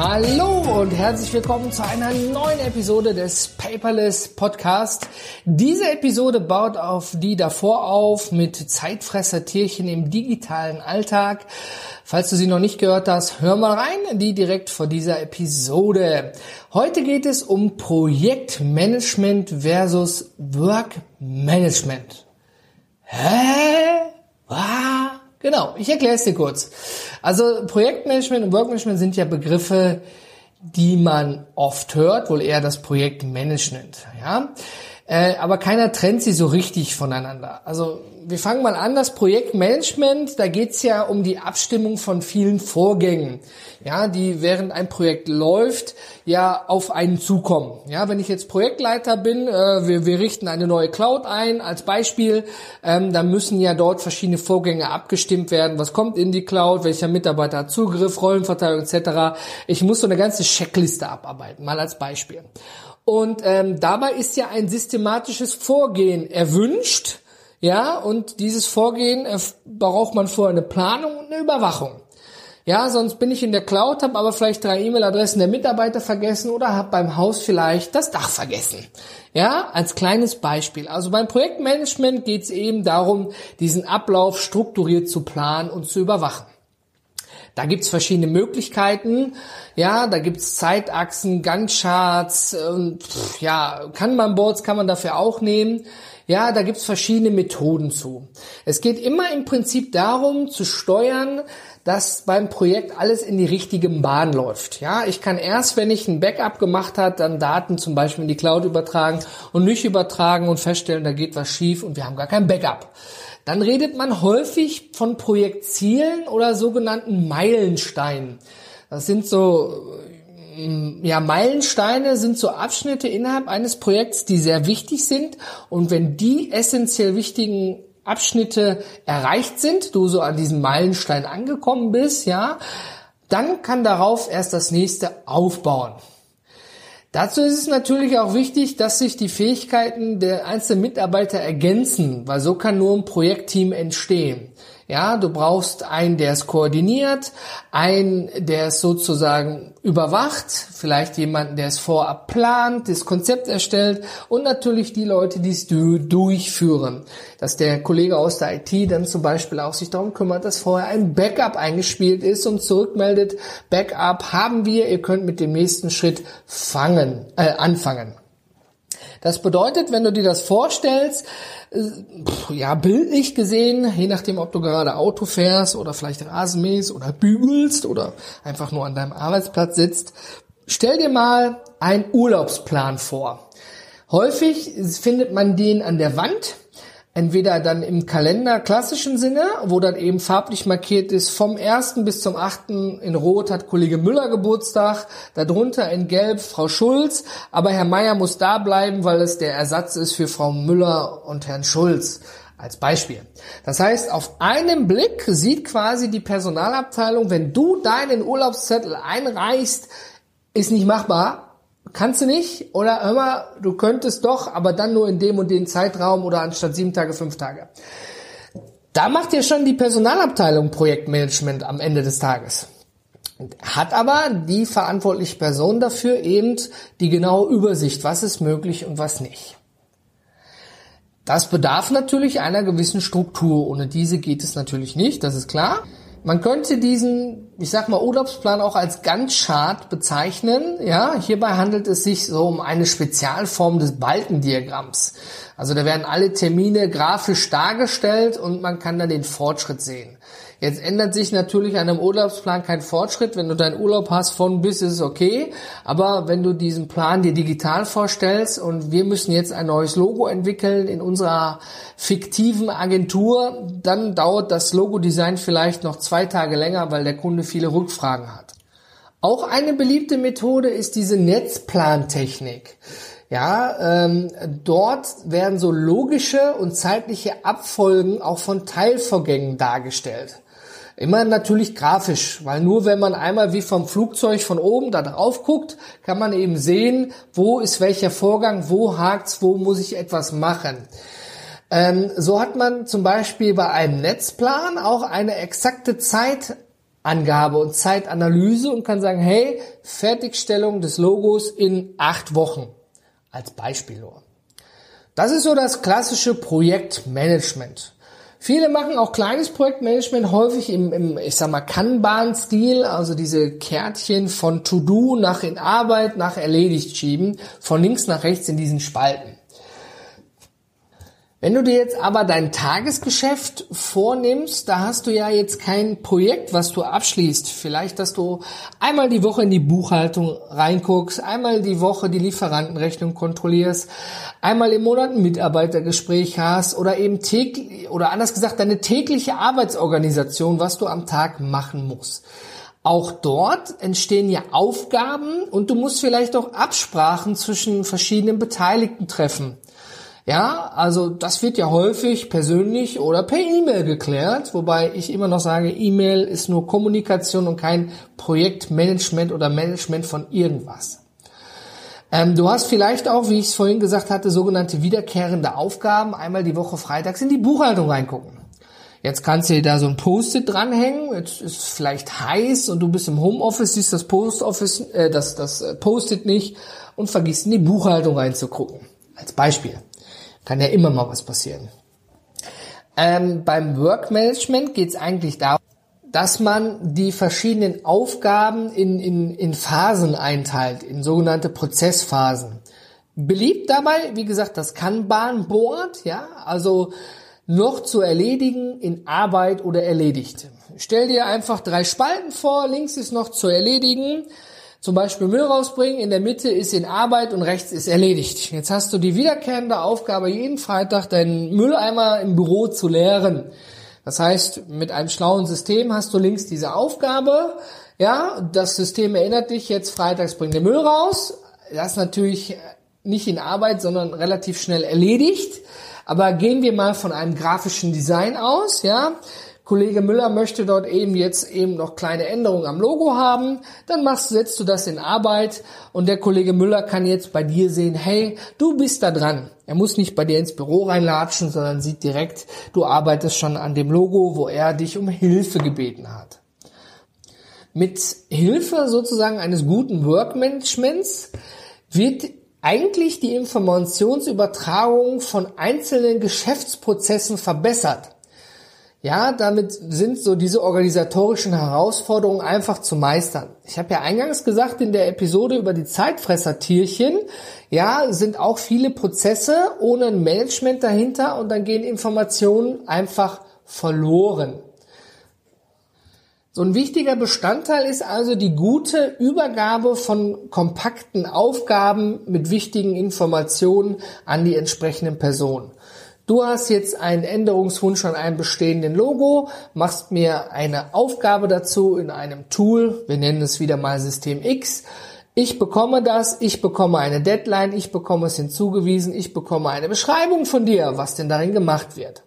Hallo und herzlich willkommen zu einer neuen Episode des Paperless Podcast. Diese Episode baut auf die davor auf mit Zeitfresser-Tierchen im digitalen Alltag. Falls du sie noch nicht gehört hast, hör mal rein, die direkt vor dieser Episode. Heute geht es um Projektmanagement versus Workmanagement. Hä? Was? Genau, ich erkläre es dir kurz. Also Projektmanagement und Workmanagement sind ja Begriffe, die man oft hört, wohl eher das Projektmanagement. Ja? Äh, aber keiner trennt sie so richtig voneinander. Also wir fangen mal an, das Projektmanagement, da geht's ja um die Abstimmung von vielen Vorgängen, ja, die während ein Projekt läuft, ja auf einen zukommen. Ja, wenn ich jetzt Projektleiter bin, äh, wir, wir richten eine neue Cloud ein als Beispiel, ähm, dann müssen ja dort verschiedene Vorgänge abgestimmt werden. Was kommt in die Cloud, welcher Mitarbeiter hat Zugriff, Rollenverteilung etc. Ich muss so eine ganze Checkliste abarbeiten, mal als Beispiel. Und ähm, dabei ist ja ein systematisches Vorgehen erwünscht ja, und dieses Vorgehen äh, braucht man vorher eine Planung und eine Überwachung. Ja, sonst bin ich in der Cloud, habe aber vielleicht drei E-Mail-Adressen der Mitarbeiter vergessen oder habe beim Haus vielleicht das Dach vergessen. Ja, als kleines Beispiel. Also beim Projektmanagement geht es eben darum, diesen Ablauf strukturiert zu planen und zu überwachen. Da gibt's verschiedene Möglichkeiten. Ja, da gibt's Zeitachsen, Gantt-Charts und ja, Kanban-Boards kann man dafür auch nehmen. Ja, da gibt's verschiedene Methoden zu. Es geht immer im Prinzip darum, zu steuern, dass beim Projekt alles in die richtige Bahn läuft. Ja, ich kann erst, wenn ich ein Backup gemacht hat, dann Daten zum Beispiel in die Cloud übertragen und nicht übertragen und feststellen, da geht was schief und wir haben gar kein Backup. Dann redet man häufig von Projektzielen oder sogenannten Meilensteinen. Das sind so ja, Meilensteine sind so Abschnitte innerhalb eines Projekts, die sehr wichtig sind. Und wenn die essentiell wichtigen Abschnitte erreicht sind, du so an diesem Meilenstein angekommen bist, ja, dann kann darauf erst das nächste aufbauen. Dazu ist es natürlich auch wichtig, dass sich die Fähigkeiten der einzelnen Mitarbeiter ergänzen, weil so kann nur ein Projektteam entstehen. Ja, du brauchst einen, der es koordiniert, einen, der es sozusagen überwacht, vielleicht jemanden, der es vorab plant, das Konzept erstellt und natürlich die Leute, die es durchführen. Dass der Kollege aus der IT dann zum Beispiel auch sich darum kümmert, dass vorher ein Backup eingespielt ist und zurückmeldet, Backup haben wir, ihr könnt mit dem nächsten Schritt fangen, äh, anfangen. Das bedeutet, wenn du dir das vorstellst, äh, ja, bildlich gesehen, je nachdem, ob du gerade Auto fährst oder vielleicht Rasenmähst oder bügelst oder einfach nur an deinem Arbeitsplatz sitzt, stell dir mal einen Urlaubsplan vor. Häufig findet man den an der Wand entweder dann im Kalender klassischen Sinne, wo dann eben farblich markiert ist, vom 1. bis zum 8. in Rot hat Kollege Müller Geburtstag, darunter in Gelb Frau Schulz, aber Herr Meier muss da bleiben, weil es der Ersatz ist für Frau Müller und Herrn Schulz. Als Beispiel. Das heißt, auf einen Blick sieht quasi die Personalabteilung, wenn du deinen Urlaubszettel einreichst, ist nicht machbar, kannst du nicht oder mal, du könntest doch, aber dann nur in dem und dem Zeitraum oder anstatt sieben Tage, fünf Tage. Da macht ja schon die Personalabteilung Projektmanagement am Ende des Tages. Hat aber die verantwortliche Person dafür eben die genaue Übersicht, was ist möglich und was nicht. Das bedarf natürlich einer gewissen Struktur. Ohne diese geht es natürlich nicht, das ist klar. Man könnte diesen, ich sag mal, Urlaubsplan auch als Gantt-Chart bezeichnen. Ja, hierbei handelt es sich so um eine Spezialform des Balkendiagramms. Also da werden alle Termine grafisch dargestellt und man kann dann den Fortschritt sehen. Jetzt ändert sich natürlich an einem Urlaubsplan kein Fortschritt. Wenn du deinen Urlaub hast von bis ist es okay. Aber wenn du diesen Plan dir digital vorstellst und wir müssen jetzt ein neues Logo entwickeln in unserer fiktiven Agentur, dann dauert das Logo-Design vielleicht noch zwei Tage länger, weil der Kunde viele Rückfragen hat. Auch eine beliebte Methode ist diese Netzplantechnik. Ja, ähm, dort werden so logische und zeitliche Abfolgen auch von Teilvorgängen dargestellt. Immer natürlich grafisch, weil nur wenn man einmal wie vom Flugzeug von oben da drauf guckt, kann man eben sehen, wo ist welcher Vorgang, wo hakt's, wo muss ich etwas machen. Ähm, so hat man zum Beispiel bei einem Netzplan auch eine exakte Zeitangabe und Zeitanalyse und kann sagen, hey, Fertigstellung des Logos in acht Wochen. Als Beispiel nur. Das ist so das klassische Projektmanagement. Viele machen auch kleines Projektmanagement, häufig im, im ich sag mal, Kanban-Stil, also diese Kärtchen von To-Do nach in Arbeit, nach erledigt schieben, von links nach rechts in diesen Spalten. Wenn du dir jetzt aber dein Tagesgeschäft vornimmst, da hast du ja jetzt kein Projekt, was du abschließt. Vielleicht, dass du einmal die Woche in die Buchhaltung reinguckst, einmal die Woche die Lieferantenrechnung kontrollierst, einmal im Monat ein Mitarbeitergespräch hast oder eben täglich, oder anders gesagt, deine tägliche Arbeitsorganisation, was du am Tag machen musst. Auch dort entstehen ja Aufgaben und du musst vielleicht auch Absprachen zwischen verschiedenen Beteiligten treffen. Ja, also das wird ja häufig persönlich oder per E-Mail geklärt, wobei ich immer noch sage, E-Mail ist nur Kommunikation und kein Projektmanagement oder Management von irgendwas. Ähm, du hast vielleicht auch, wie ich es vorhin gesagt hatte, sogenannte wiederkehrende Aufgaben, einmal die Woche freitags in die Buchhaltung reingucken. Jetzt kannst du dir da so ein Post-it dranhängen, jetzt ist es vielleicht heiß und du bist im Homeoffice, siehst das Post-Office, äh, das, das äh, Post-it nicht und vergisst in die Buchhaltung reinzugucken. Als Beispiel. Kann ja immer mal was passieren. Ähm, beim Workmanagement geht es eigentlich darum, dass man die verschiedenen Aufgaben in, in, in Phasen einteilt, in sogenannte Prozessphasen. Beliebt dabei, wie gesagt, das Kanban-Board, ja, also noch zu erledigen in Arbeit oder erledigt. Stell dir einfach drei Spalten vor, links ist noch zu erledigen, zum Beispiel Müll rausbringen, in der Mitte ist in Arbeit und rechts ist erledigt. Jetzt hast du die wiederkehrende Aufgabe, jeden Freitag deinen Mülleimer im Büro zu leeren. Das heißt, mit einem schlauen System hast du links diese Aufgabe. Ja, das System erinnert dich jetzt freitags bring den Müll raus. Das ist natürlich nicht in Arbeit, sondern relativ schnell erledigt. Aber gehen wir mal von einem grafischen Design aus, ja. Kollege Müller möchte dort eben jetzt eben noch kleine Änderungen am Logo haben, dann machst, setzt du das in Arbeit und der Kollege Müller kann jetzt bei dir sehen, hey, du bist da dran. Er muss nicht bei dir ins Büro reinlatschen, sondern sieht direkt, du arbeitest schon an dem Logo, wo er dich um Hilfe gebeten hat. Mit Hilfe sozusagen eines guten Workmanagements wird eigentlich die Informationsübertragung von einzelnen Geschäftsprozessen verbessert. Ja, damit sind so diese organisatorischen Herausforderungen einfach zu meistern. Ich habe ja eingangs gesagt in der Episode über die Zeitfressertierchen, ja, sind auch viele Prozesse ohne ein Management dahinter und dann gehen Informationen einfach verloren. So ein wichtiger Bestandteil ist also die gute Übergabe von kompakten Aufgaben mit wichtigen Informationen an die entsprechenden Personen. Du hast jetzt einen Änderungswunsch an einem bestehenden Logo, machst mir eine Aufgabe dazu in einem Tool, wir nennen es wieder mal System X. Ich bekomme das, ich bekomme eine Deadline, ich bekomme es hinzugewiesen, ich bekomme eine Beschreibung von dir, was denn darin gemacht wird.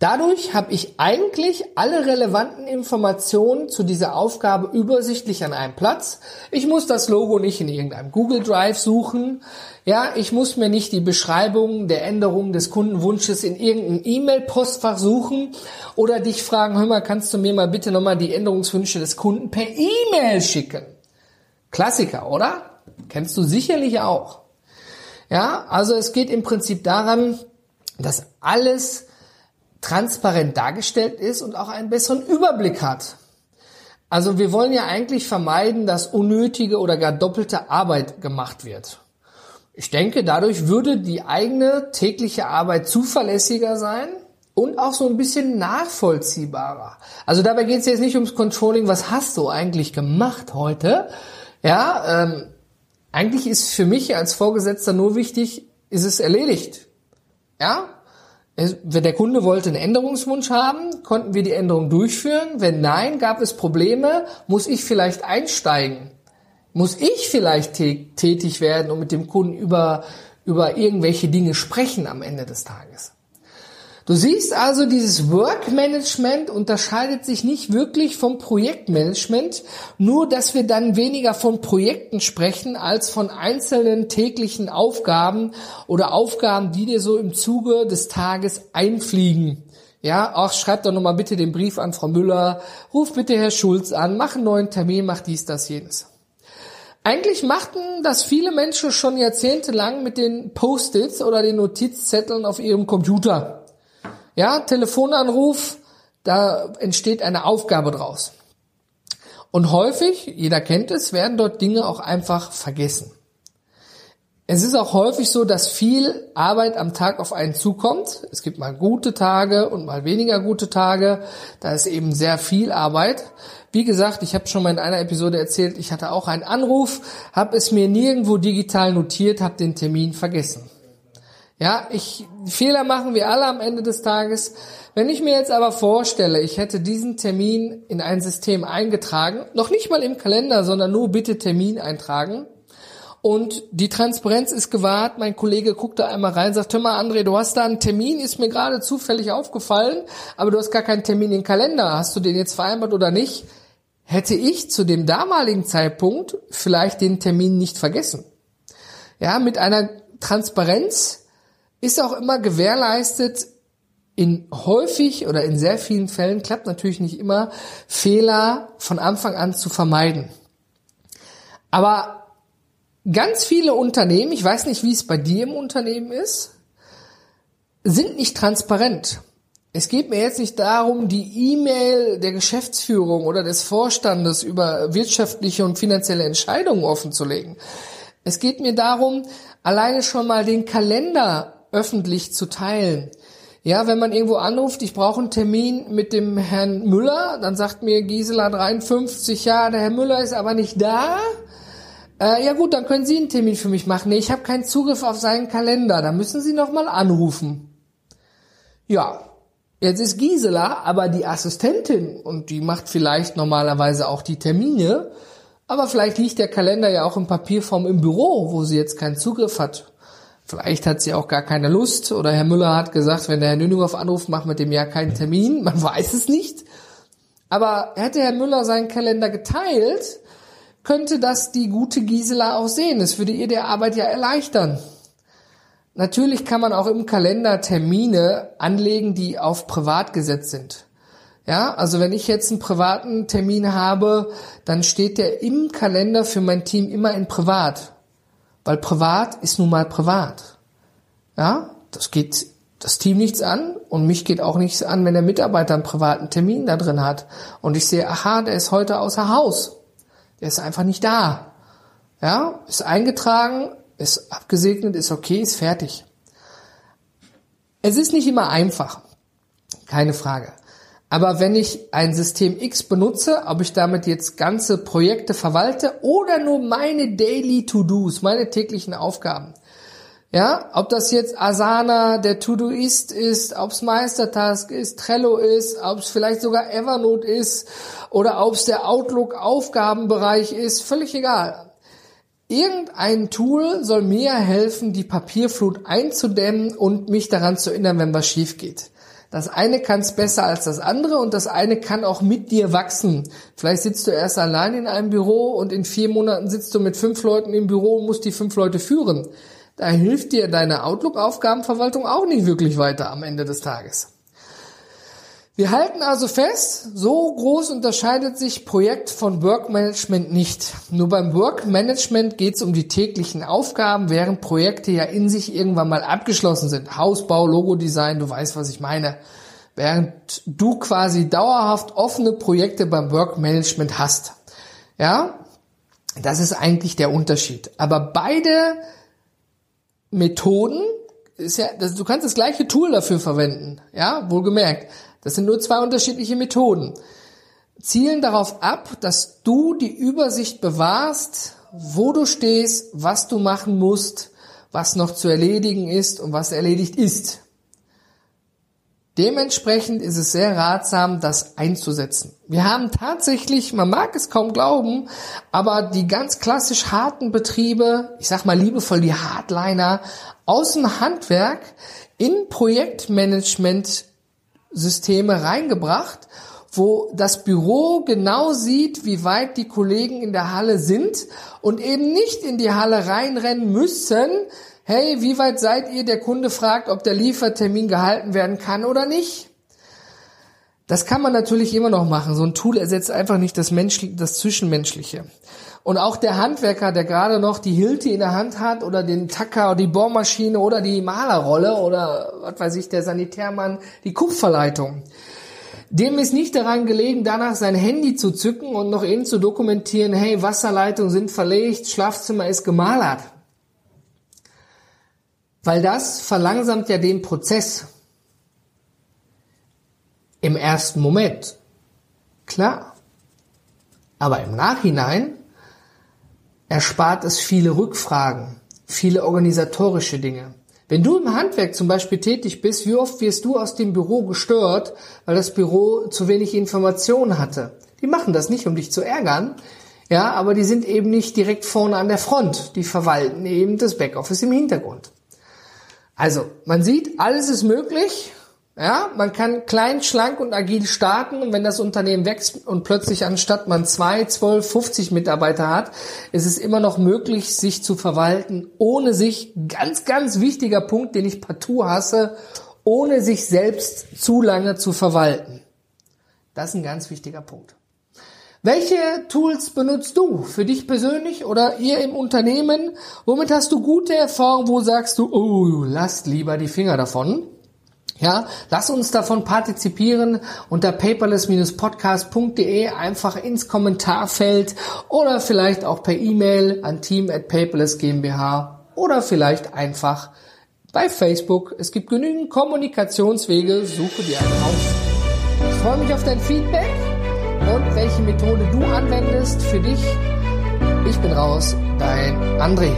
Dadurch habe ich eigentlich alle relevanten Informationen zu dieser Aufgabe übersichtlich an einem Platz. Ich muss das Logo nicht in irgendeinem Google Drive suchen. Ja, ich muss mir nicht die Beschreibung der Änderung des Kundenwunsches in irgendeinem E-Mail-Postfach suchen oder dich fragen, hör mal, kannst du mir mal bitte nochmal die Änderungswünsche des Kunden per E-Mail schicken? Klassiker, oder? Kennst du sicherlich auch. Ja, also es geht im Prinzip daran, dass alles transparent dargestellt ist und auch einen besseren Überblick hat. Also wir wollen ja eigentlich vermeiden, dass unnötige oder gar doppelte Arbeit gemacht wird. Ich denke, dadurch würde die eigene tägliche Arbeit zuverlässiger sein und auch so ein bisschen nachvollziehbarer. Also dabei geht es jetzt nicht ums Controlling, was hast du eigentlich gemacht heute? Ja, ähm, eigentlich ist für mich als Vorgesetzter nur wichtig, ist es erledigt? Ja, der Kunde wollte einen Änderungswunsch haben, konnten wir die Änderung durchführen? Wenn nein, gab es Probleme, muss ich vielleicht einsteigen? Muss ich vielleicht tätig werden und mit dem Kunden über, über irgendwelche Dinge sprechen am Ende des Tages? Du siehst also, dieses Work-Management unterscheidet sich nicht wirklich vom Projektmanagement, nur dass wir dann weniger von Projekten sprechen als von einzelnen täglichen Aufgaben oder Aufgaben, die dir so im Zuge des Tages einfliegen. Ja, auch schreib doch nochmal bitte den Brief an Frau Müller, ruf bitte Herr Schulz an, mach einen neuen Termin, mach dies, das, jenes. Eigentlich machten das viele Menschen schon jahrzehntelang mit den Post-its oder den Notizzetteln auf ihrem Computer. Ja, Telefonanruf, da entsteht eine Aufgabe draus. Und häufig, jeder kennt es, werden dort Dinge auch einfach vergessen. Es ist auch häufig so, dass viel Arbeit am Tag auf einen zukommt. Es gibt mal gute Tage und mal weniger gute Tage. Da ist eben sehr viel Arbeit. Wie gesagt, ich habe schon mal in einer Episode erzählt, ich hatte auch einen Anruf, habe es mir nirgendwo digital notiert, habe den Termin vergessen. Ja, ich Fehler machen wir alle am Ende des Tages. Wenn ich mir jetzt aber vorstelle, ich hätte diesen Termin in ein System eingetragen, noch nicht mal im Kalender, sondern nur bitte Termin eintragen, und die Transparenz ist gewahrt. Mein Kollege guckt da einmal rein, sagt, hör mal, André, du hast da einen Termin, ist mir gerade zufällig aufgefallen, aber du hast gar keinen Termin im Kalender. Hast du den jetzt vereinbart oder nicht? Hätte ich zu dem damaligen Zeitpunkt vielleicht den Termin nicht vergessen. Ja, mit einer Transparenz ist auch immer gewährleistet, in häufig oder in sehr vielen Fällen klappt natürlich nicht immer, Fehler von Anfang an zu vermeiden. Aber ganz viele Unternehmen, ich weiß nicht, wie es bei dir im Unternehmen ist, sind nicht transparent. Es geht mir jetzt nicht darum, die E-Mail der Geschäftsführung oder des Vorstandes über wirtschaftliche und finanzielle Entscheidungen offenzulegen. Es geht mir darum, alleine schon mal den Kalender öffentlich zu teilen. Ja, wenn man irgendwo anruft, ich brauche einen Termin mit dem Herrn Müller, dann sagt mir Gisela 53, ja, der Herr Müller ist aber nicht da. Äh, ja gut, dann können Sie einen Termin für mich machen. Nee, ich habe keinen Zugriff auf seinen Kalender. Da müssen Sie noch mal anrufen. Ja, jetzt ist Gisela aber die Assistentin und die macht vielleicht normalerweise auch die Termine. Aber vielleicht liegt der Kalender ja auch in Papierform im Büro, wo sie jetzt keinen Zugriff hat. Vielleicht hat sie auch gar keine Lust oder Herr Müller hat gesagt, wenn der Herr Nüninghoff anruft, macht mit dem ja keinen Termin. Man weiß es nicht. Aber hätte Herr Müller seinen Kalender geteilt, könnte das die gute Gisela auch sehen. Es würde ihr der Arbeit ja erleichtern. Natürlich kann man auch im Kalender Termine anlegen, die auf privat gesetzt sind. Ja, also wenn ich jetzt einen privaten Termin habe, dann steht der im Kalender für mein Team immer in privat. Weil privat ist nun mal privat. Ja, das geht das Team nichts an und mich geht auch nichts an, wenn der Mitarbeiter einen privaten Termin da drin hat und ich sehe, aha, der ist heute außer Haus. Der ist einfach nicht da. Ja, ist eingetragen, ist abgesegnet, ist okay, ist fertig. Es ist nicht immer einfach. Keine Frage. Aber wenn ich ein System X benutze, ob ich damit jetzt ganze Projekte verwalte oder nur meine Daily To-Dos, meine täglichen Aufgaben, ja, ob das jetzt Asana, der To-Do-Ist ist, ob es Meistertask ist, Trello ist, ob es vielleicht sogar Evernote ist oder ob es der Outlook-Aufgabenbereich ist, völlig egal. Irgendein Tool soll mir helfen, die Papierflut einzudämmen und mich daran zu erinnern, wenn was schief geht. Das eine kann es besser als das andere und das eine kann auch mit dir wachsen. Vielleicht sitzt du erst allein in einem Büro und in vier Monaten sitzt du mit fünf Leuten im Büro und musst die fünf Leute führen da hilft dir deine Outlook-Aufgabenverwaltung auch nicht wirklich weiter am Ende des Tages. Wir halten also fest, so groß unterscheidet sich Projekt von Workmanagement nicht. Nur beim Workmanagement geht es um die täglichen Aufgaben, während Projekte ja in sich irgendwann mal abgeschlossen sind. Hausbau, Logodesign, du weißt, was ich meine. Während du quasi dauerhaft offene Projekte beim Workmanagement hast. Ja, das ist eigentlich der Unterschied. Aber beide Methoden ist ja, das, du kannst das gleiche Tool dafür verwenden, ja, wohlgemerkt. Das sind nur zwei unterschiedliche Methoden. Zielen darauf ab, dass du die Übersicht bewahrst, wo du stehst, was du machen musst, was noch zu erledigen ist und was erledigt ist. Dementsprechend ist es sehr ratsam, das einzusetzen. Wir haben tatsächlich, man mag es kaum glauben, aber die ganz klassisch harten Betriebe, ich sag mal liebevoll die Hardliner, aus dem Handwerk in Projektmanagement-Systeme reingebracht, wo das Büro genau sieht, wie weit die Kollegen in der Halle sind und eben nicht in die Halle reinrennen müssen. Hey, wie weit seid ihr? Der Kunde fragt, ob der Liefertermin gehalten werden kann oder nicht. Das kann man natürlich immer noch machen. So ein Tool ersetzt einfach nicht das, Mensch, das Zwischenmenschliche. Und auch der Handwerker, der gerade noch die Hilti in der Hand hat oder den Tacker oder die Bohrmaschine oder die Malerrolle oder was weiß ich, der Sanitärmann, die Kupferleitung. Dem ist nicht daran gelegen, danach sein Handy zu zücken und noch eben zu dokumentieren, hey, Wasserleitungen sind verlegt, Schlafzimmer ist gemalert. Weil das verlangsamt ja den Prozess im ersten Moment. Klar. Aber im Nachhinein erspart es viele Rückfragen, viele organisatorische Dinge. Wenn du im Handwerk zum Beispiel tätig bist, wie oft wirst du aus dem Büro gestört, weil das Büro zu wenig Informationen hatte? Die machen das nicht, um dich zu ärgern, ja, aber die sind eben nicht direkt vorne an der Front. Die verwalten eben das Backoffice im Hintergrund. Also, man sieht, alles ist möglich. Ja, man kann klein, schlank und agil starten und wenn das Unternehmen wächst und plötzlich anstatt man zwei, zwölf, 50 Mitarbeiter hat, ist es immer noch möglich, sich zu verwalten, ohne sich, ganz, ganz wichtiger Punkt, den ich partout hasse, ohne sich selbst zu lange zu verwalten. Das ist ein ganz wichtiger Punkt. Welche Tools benutzt du für dich persönlich oder ihr im Unternehmen? Womit hast du gute Erfahrungen? Wo sagst du, oh, lasst lieber die Finger davon? Ja, lass uns davon partizipieren unter paperless-podcast.de einfach ins Kommentarfeld oder vielleicht auch per E-Mail an team at paperless GmbH oder vielleicht einfach bei Facebook. Es gibt genügend Kommunikationswege, suche dir einen aus. Ich freue mich auf dein Feedback und welche Methode du anwendest für dich. Ich bin raus, dein André.